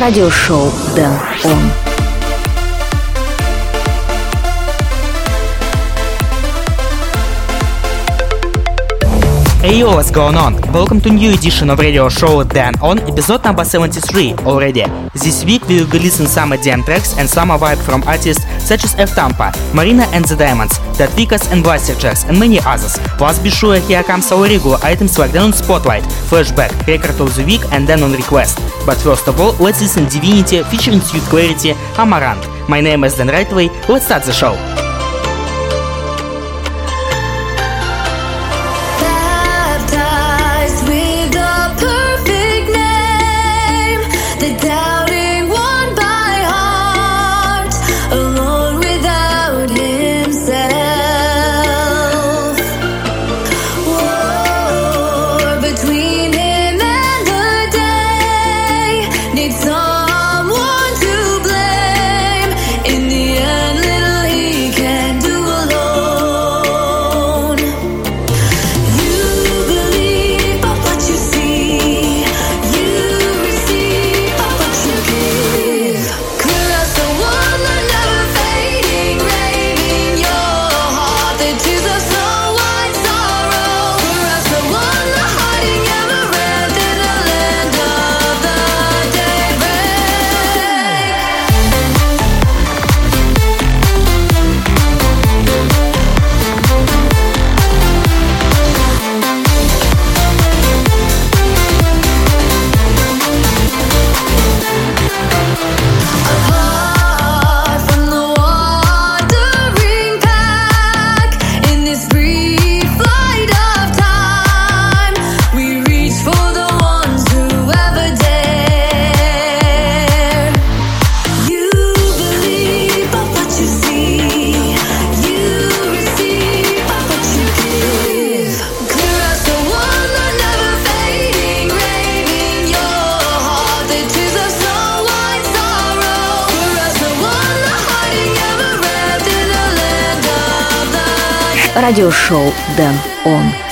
радиошоу Дэн Он. Hey yo, what's going on? Welcome to new edition of radio show Dan On, episode number 73 already. This week we will be listening some EDM tracks and summer vibe from artists such as FTampa, Marina and the Diamonds, Tweakers and Blasterjaxx and many others. Plus be sure here comes our regular items like Dan on Spotlight, Flashback, Record of the Week and then on Request. But first of all, let's listen to Divinity featuring Sweet Clarity, Amarant. My name is Dan Rightway, let's start the show. Радиошоу Дэн Он.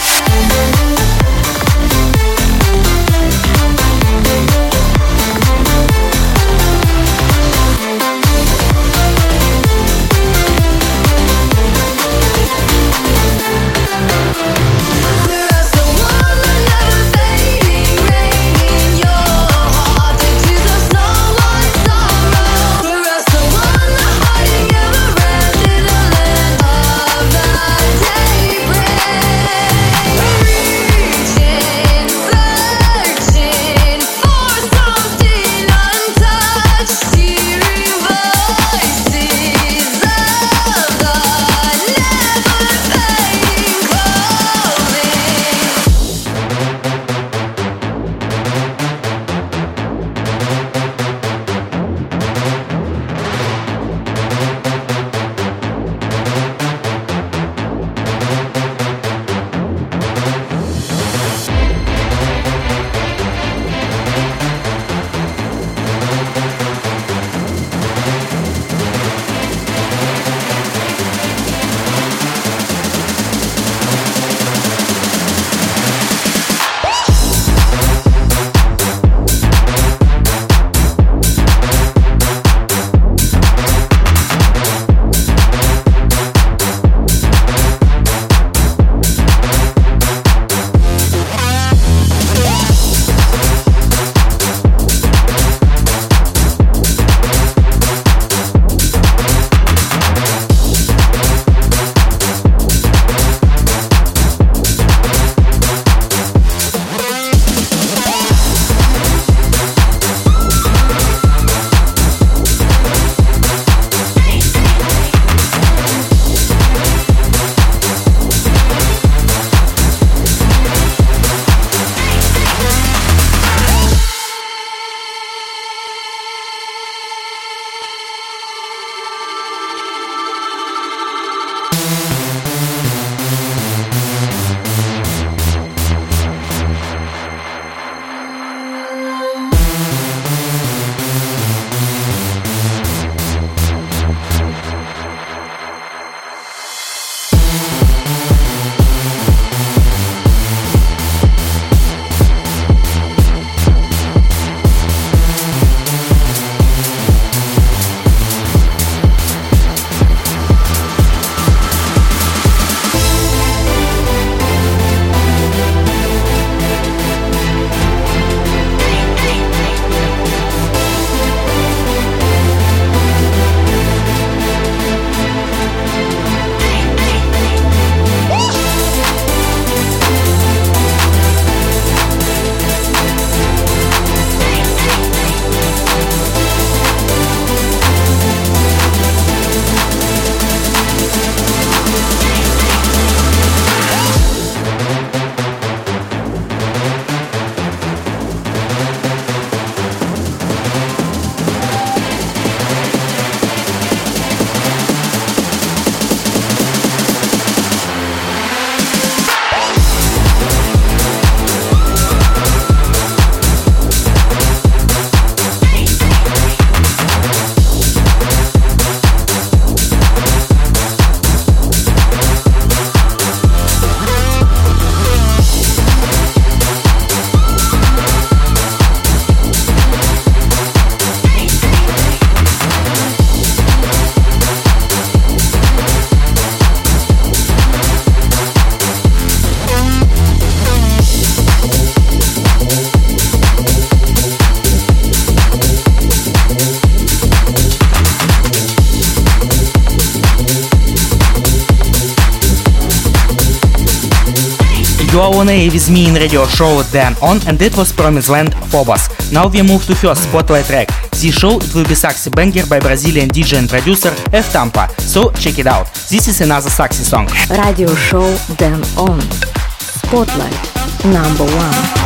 With me in radio show Dan On and it was Promised Land Phobos. Now we move to first spotlight track. This show it will be Saxy Banger by Brazilian DJ and producer FTampa. So check it out. This is another Saxy song. Radio show Dan On. Spotlight number one.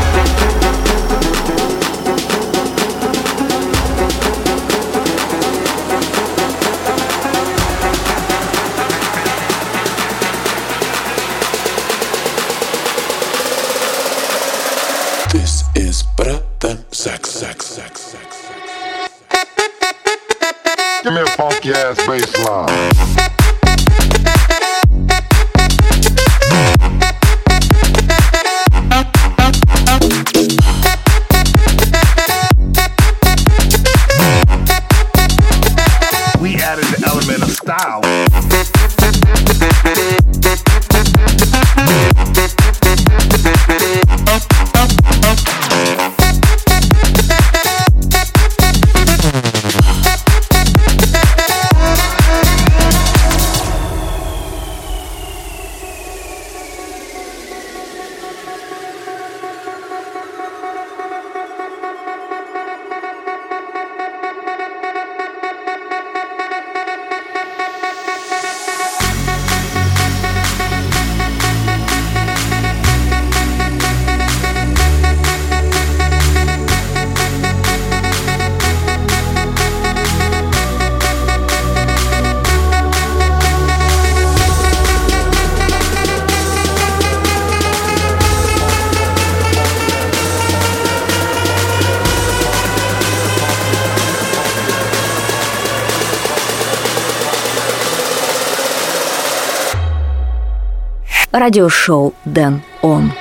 радиошоу Дэн Он.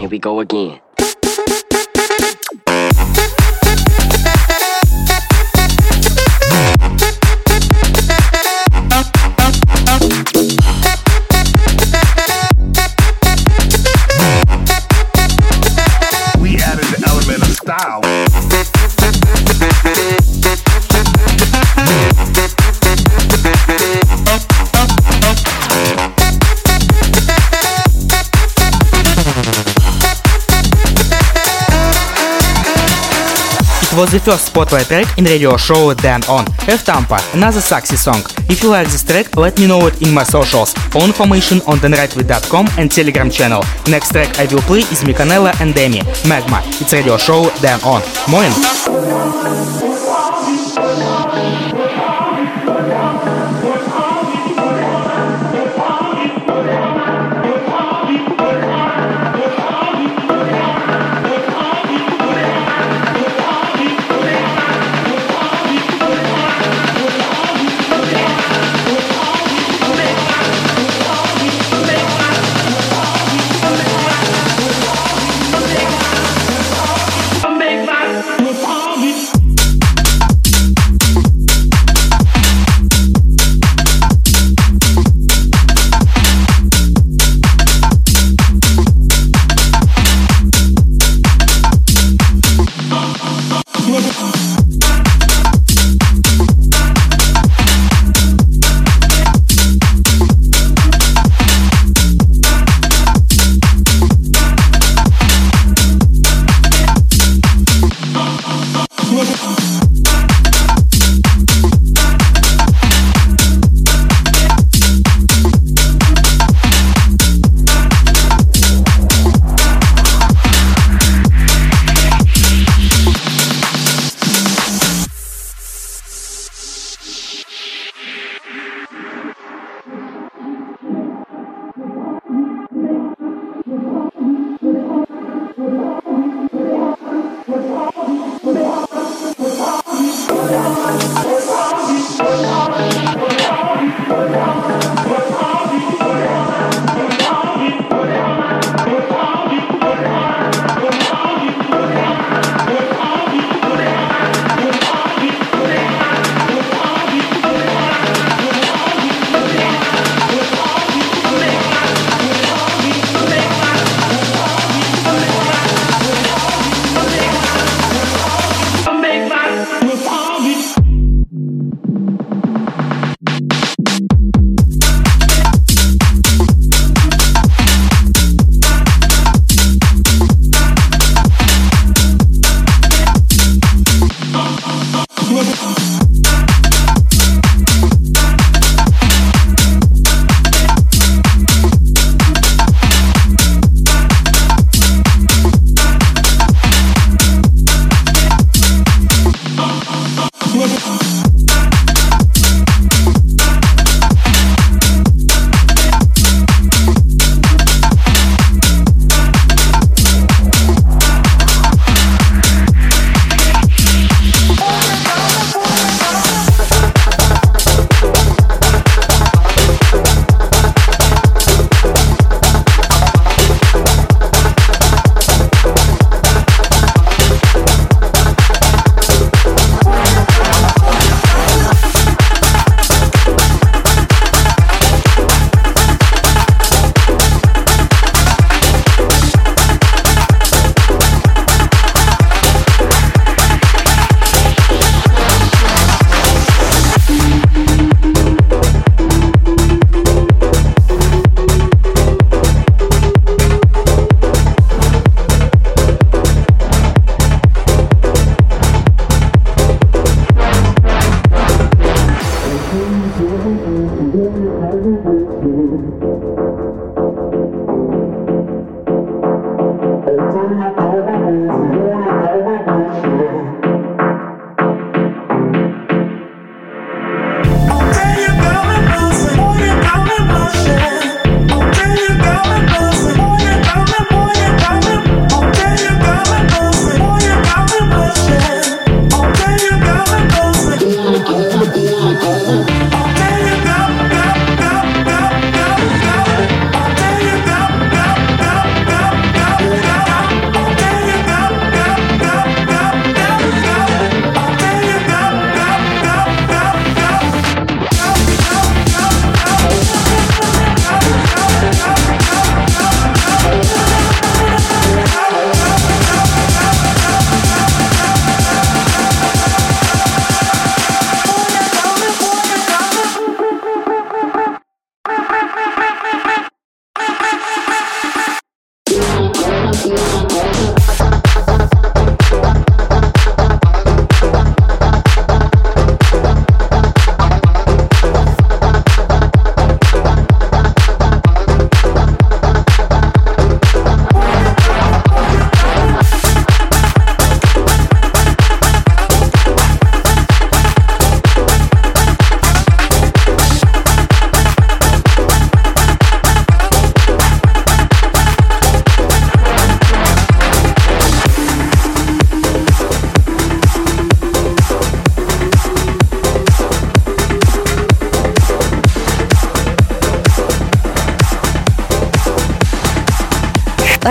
Here we go again. Was the first spotlight track in radio show Dan On. FTampa, another sexy song. If you like this track, let me know it in my socials. All information on danrightway.com and Telegram channel. Next track I will play is Mikanela and Demi, Magma. It's radio show Dan On. Moin!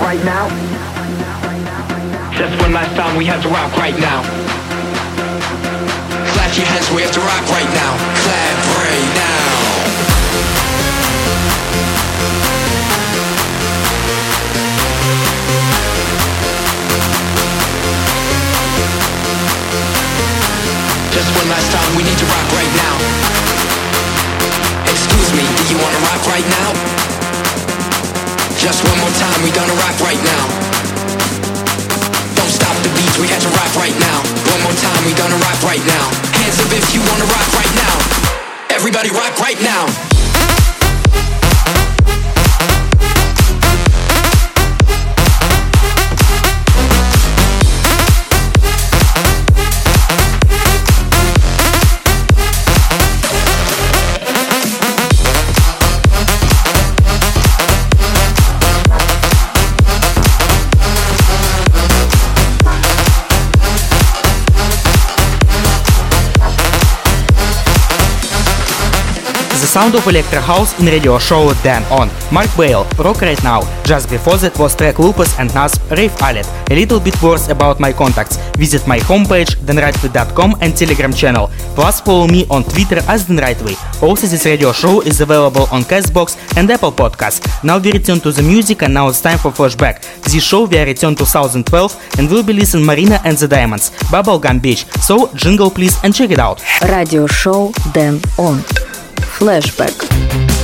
right now? Just one last time, we have to rock right now. Clap your hands, we have to rock right now. Clap right now. Just one last time, we need to rock right now. Excuse me, do you wanna rock right now? Just one more time, we gonna rock right now. Don't stop the beats, we had to rock right now. One more time, we gonna rock right now. Hands up if you wanna rock right now. Everybody rock right now. sound of electro house in radio show Dan On. Mark Bale, Rock Right Now. Just before that was track Lupus and Nas Rave Alet. A little bit worse about my contacts. Visit my homepage danrightway.com and Telegram channel. Plus follow me on Twitter as thenrightway. Also this radio show is available on Castbox and Apple Podcasts. Now we return to the music and now it's time for flashback. This show we are return 2012 and we'll be listening Marina and the Diamonds, Bubblegum Beach. So jingle please and check it out. Radio show Dan On. Got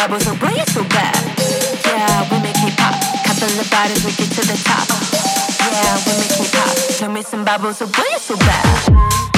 Bubbles so boy, it's so bad. Yeah, we make it pop. Couple of bodies, we get to the top. Yeah, we make it pop. Show me some bubbles, so boy, it's so bad.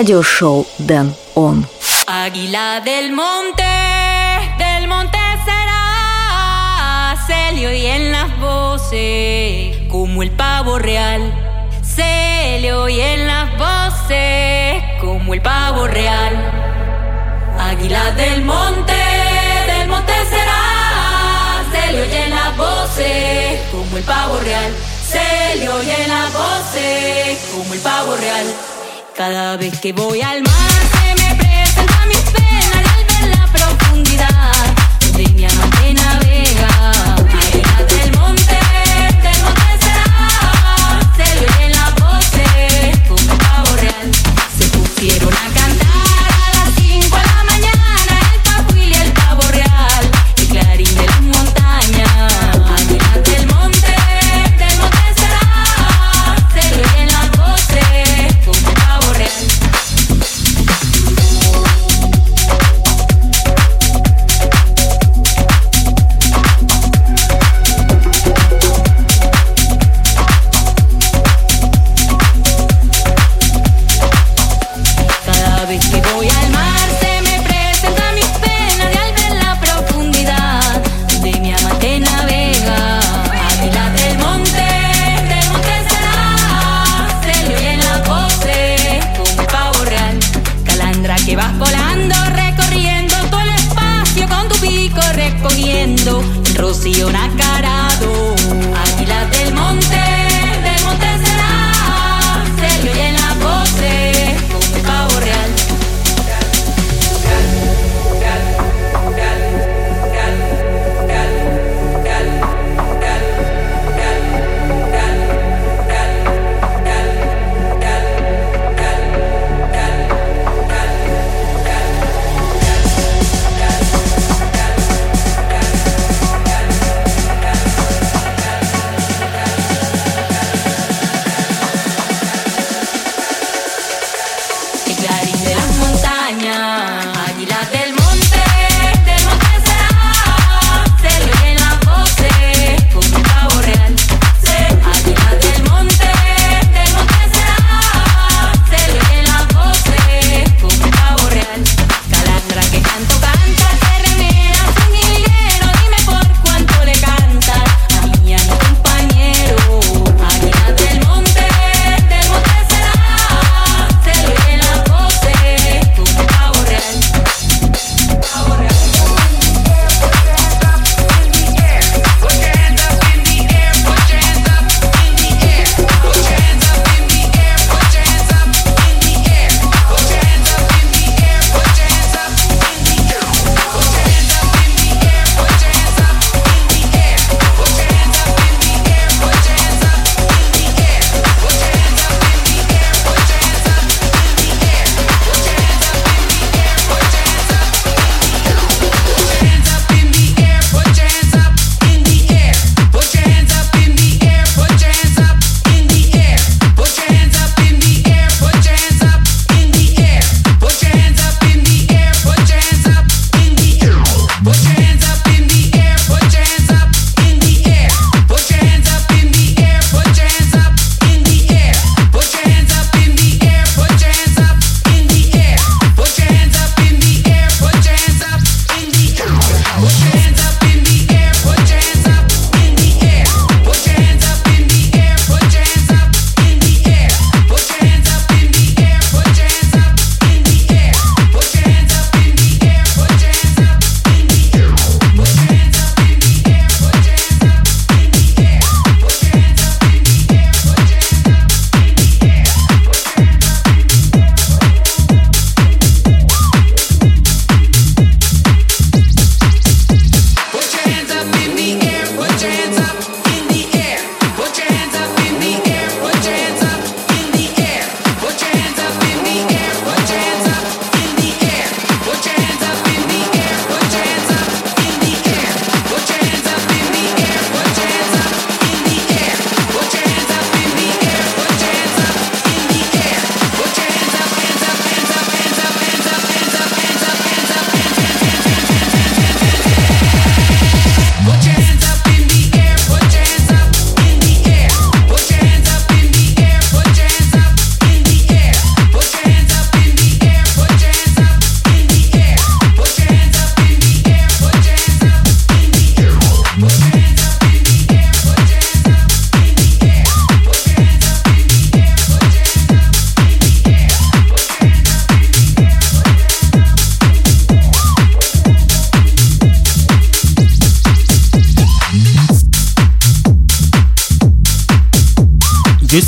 радиошоу Дэн Он. Águila del monte, del monte será, se le oyen las voces, como el pavo real. Se le oyen las voces, como el pavo real. Águila del monte, del monte será, se le oyen las voces, como el pavo real. Se le oyen las voces, como el pavo real. Cada vez que voy al mar.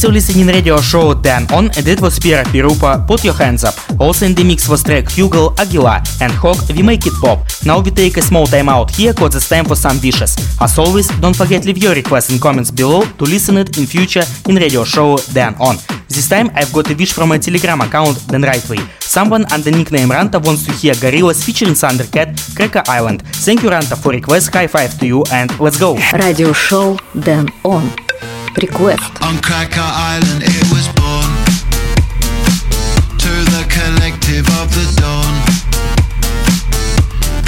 still listening radio show Dan On and it was Pierre Pirupa, Put Your Hands Up. Also in the mix was track Fugal, Aguila and Hawk, We Make It Pop. Now we take a small time out here cause it's time for some wishes. As always, don't forget leave your requests and comments below to listen it in future in radio show Dan On. This time I've got a wish from my Telegram account, Dan Rightway. Someone under nickname Ranta wants to hear Gorillaz featuring Thundercat, Cracker Island. Thank you Ranta for request, high five to you and let's go! Radio show Dan On. Request. On Cracker Island it was born to the collective of the dawn.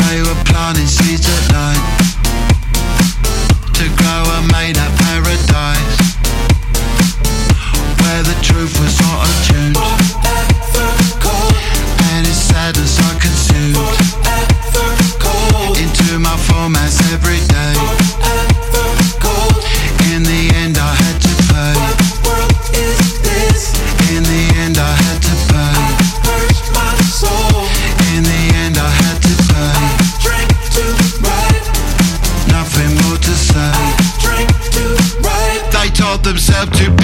They were planting seeds at night to grow a made up paradise where the truth was not attuned. up to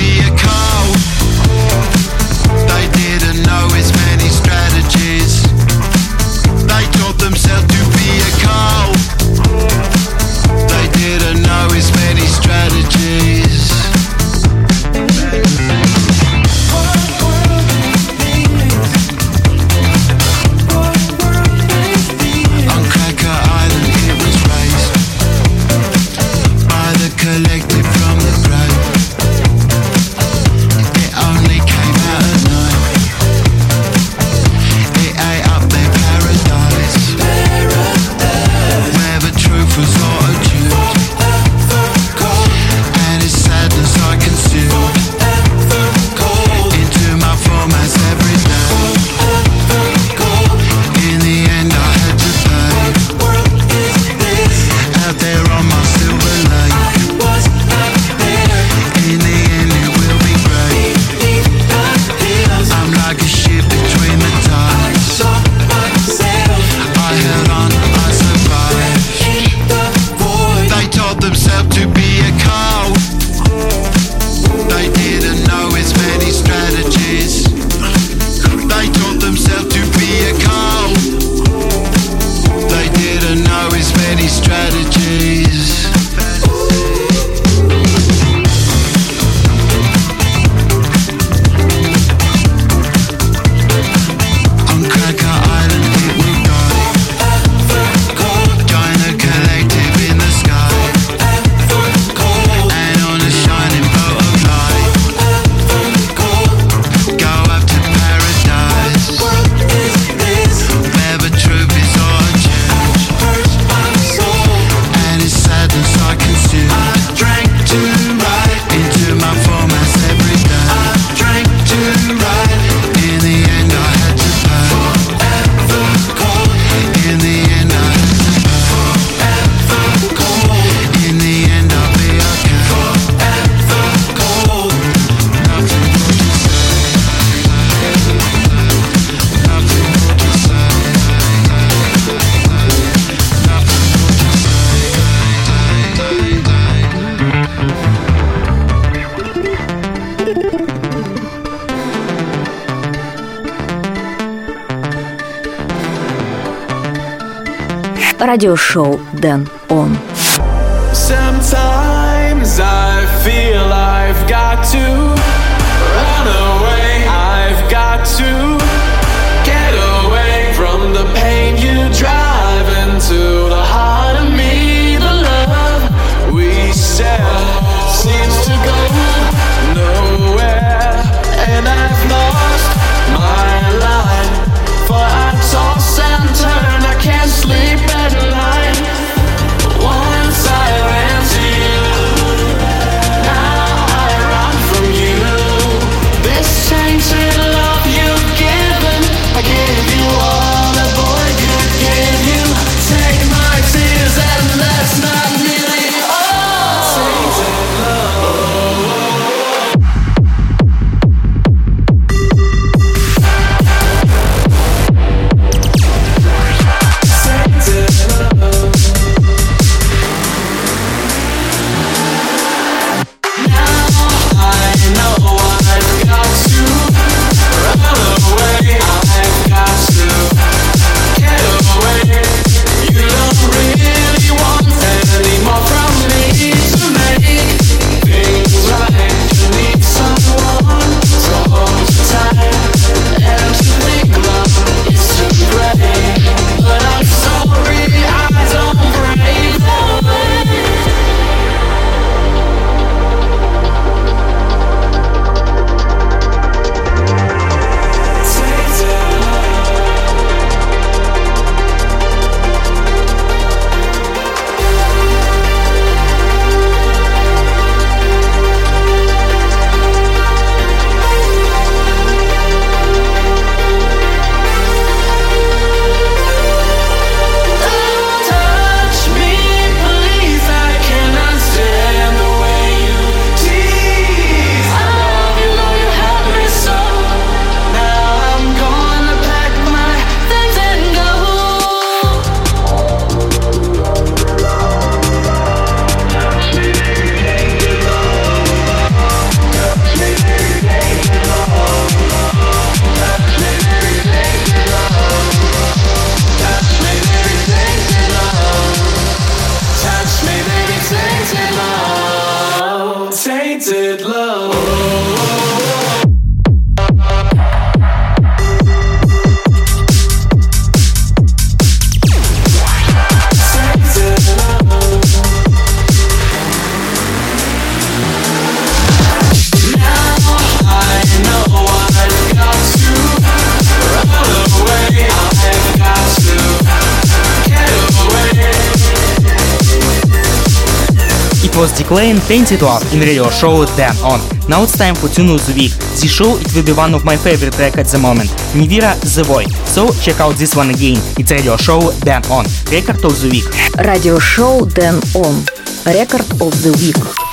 радиошоу «Дэн Он». Was Declan Painted Off in radio show Then On. Now it's time for Tune of the Week. This show it will be one of my favorite track at the moment. Nivira The Void. So check out this one again. It's radio show Then On. Record of the week. Radio show Then On. Record of the Week.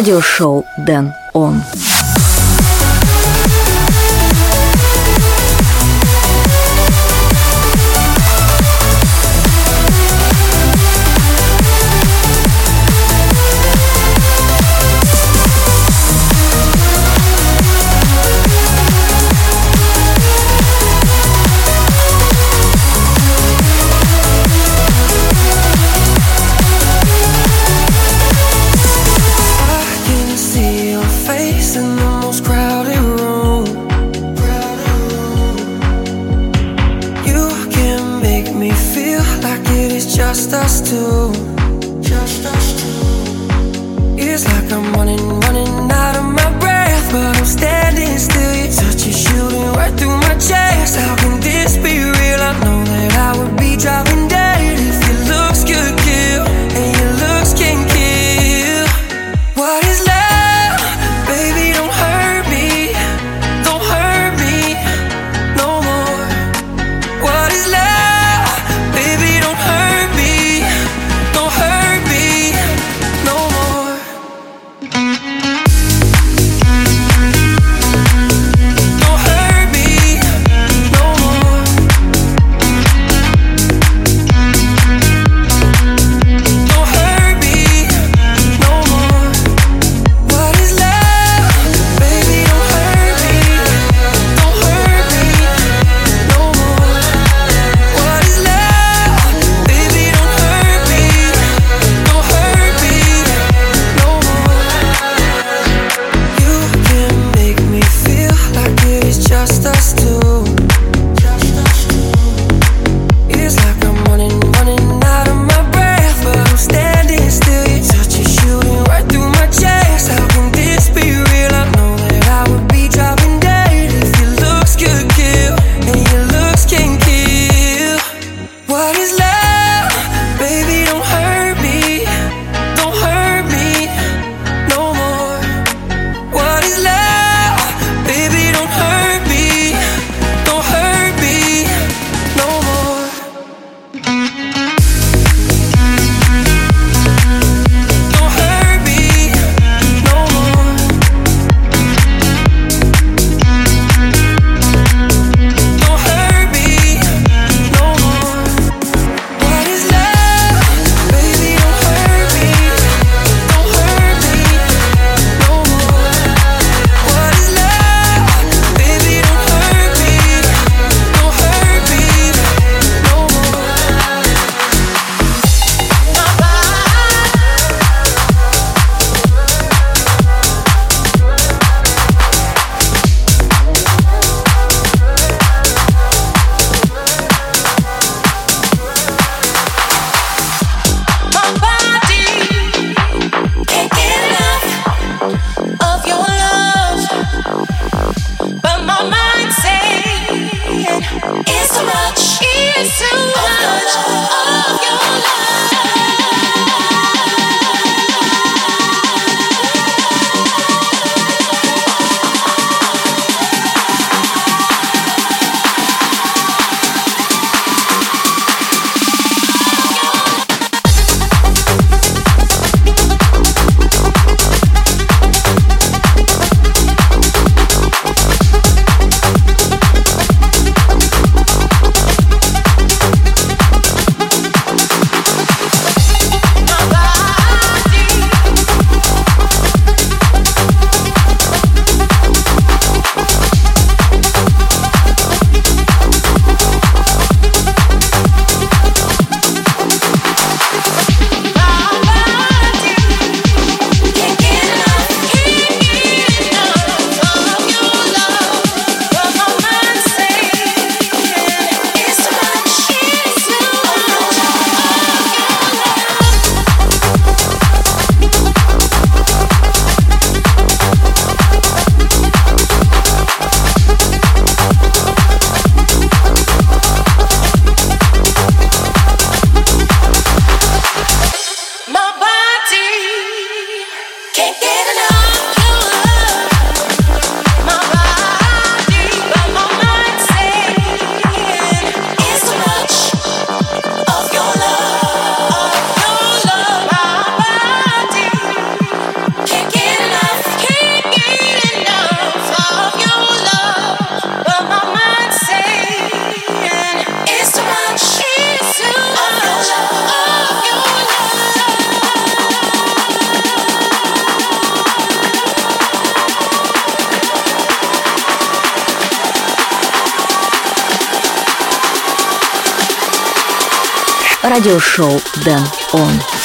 Радиошоу Дэн Он. Радиошоу Дэн Он.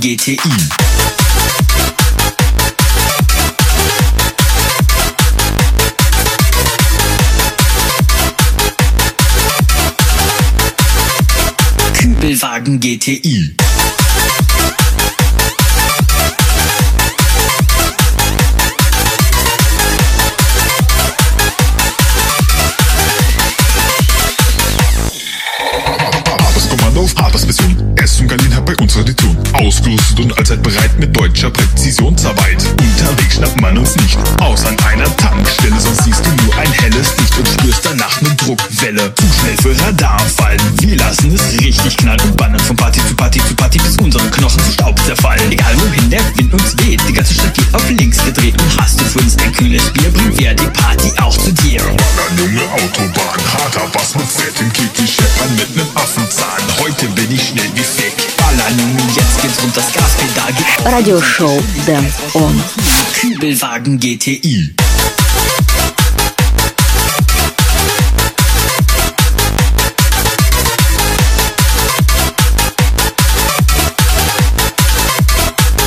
GTI. Kübelwagen GTI. Präzisionsarbeit. Unterwegs schnappt man uns nicht. Aus an einer Tankstelle, sonst siehst du nur ein helles Licht und spürst danach ne Druckwelle. Zu schnell für Radarfallen. Wir lassen es richtig knallen Радиошоу Дэн Он. Kübelwagen GTI.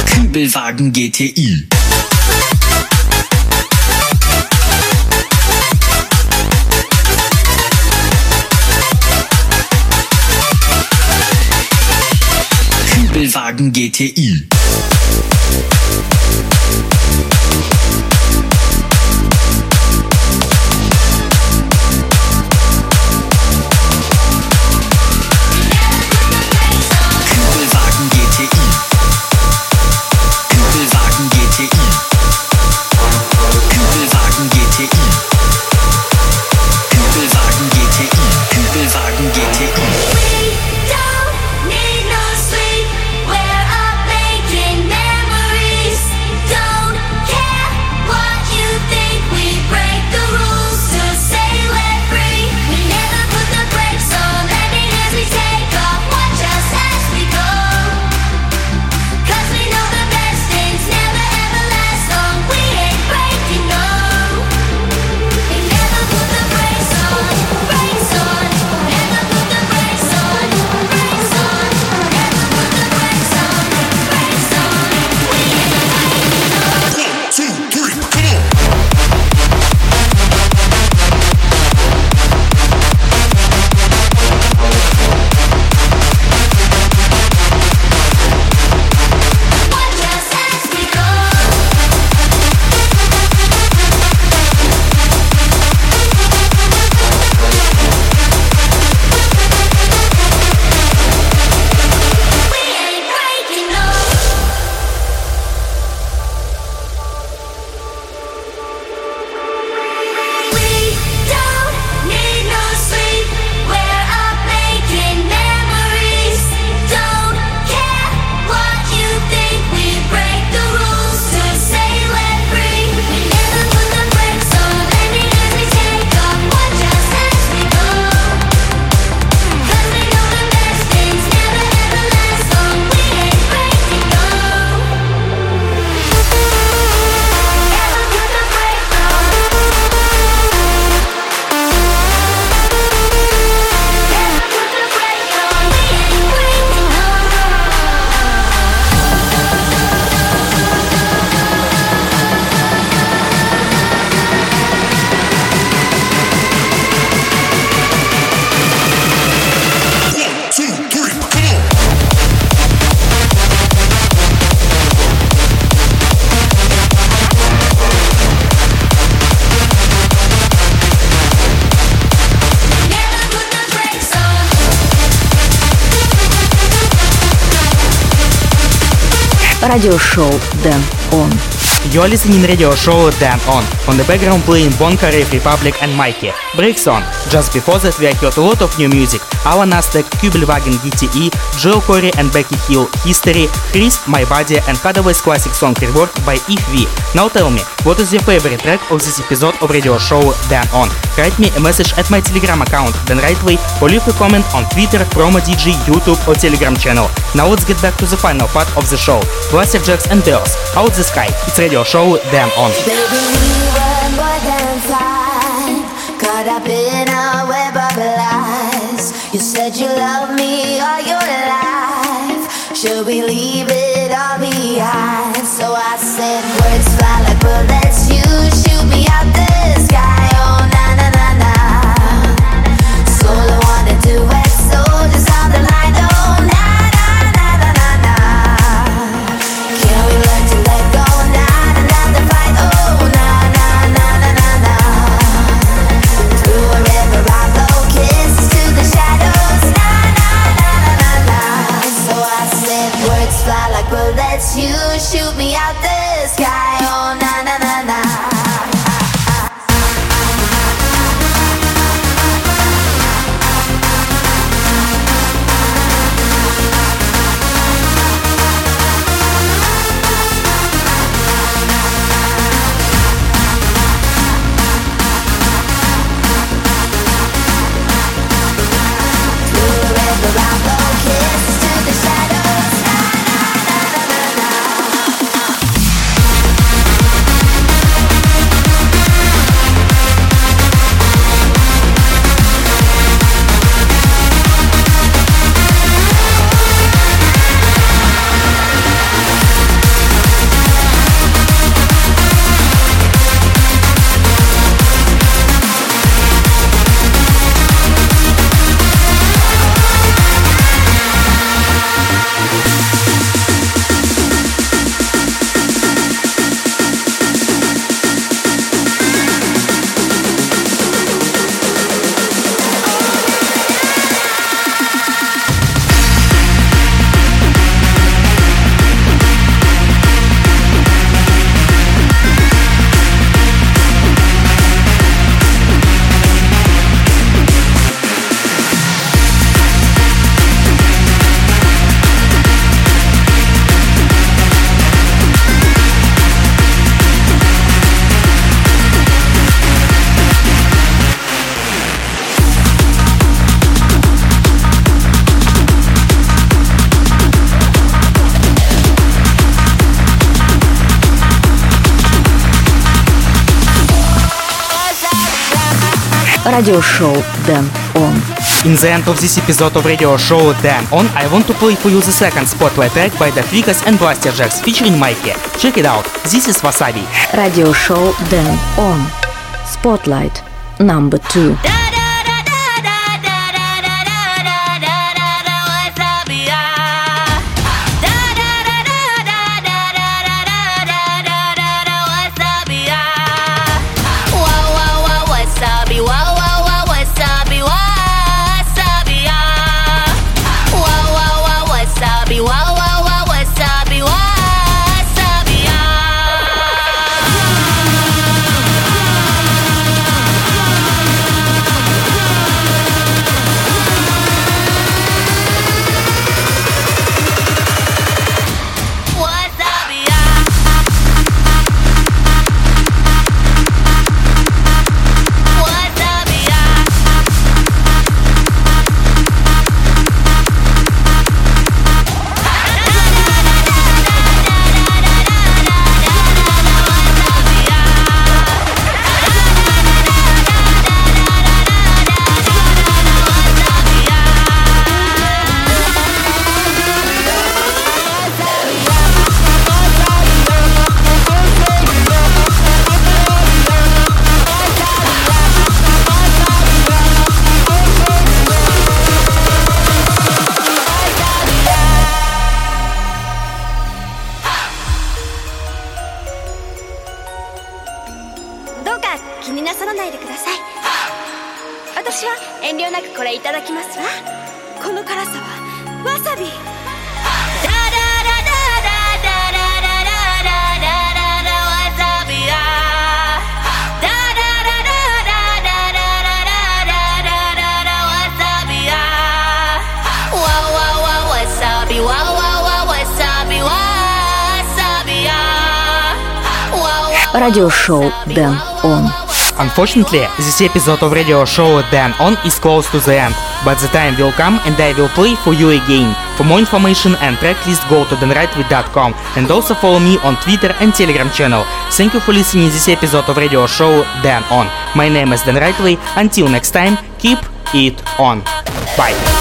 Kübelwagen GTI. Kübelwagen GTI. радиошоу Дэн Он. You're listening radio show Dan On. On the background playing Bonka, Republic and Mikey. Breaks on. Just before that we heard a lot of new music. Alan Aztec, Kübelwagen GTI, Jill Corey and Becky Hill, History, Chris, My Body and Hadaway's classic song reworked by If Now tell me, what is your favorite track of this episode of radio show Dan On? Write me a message at my telegram account, Dan Rightway, or leave a comment on Twitter, Promo DJ, YouTube or Telegram channel. Now let's get back to the final part of the show. Blasterjaxx and Girls, Out the Sky. It's radio show Dan On. Radio Show Dan On. In the end of this episode of radio show Dan On, I want to play for you the second spotlight track by the Flickers and Blasterjaxx featuring Mikey. Check it out. This is Wasabi. Radio show Dan On. Spotlight number two. か気になさらないでください。私は遠慮なくこれいただきますわ。この辛さはわさび。радиошоу «Дэн Он». Unfortunately, this episode of radio show Dan On is close to the end, but the time will come and I will play for you again. For more information and tracklist, go to danrightway.com and also follow me on Twitter and Telegram channel. Thank you for listening this episode of radio show Dan On. My name is Dan Rightway. Until next time, keep it on. Bye.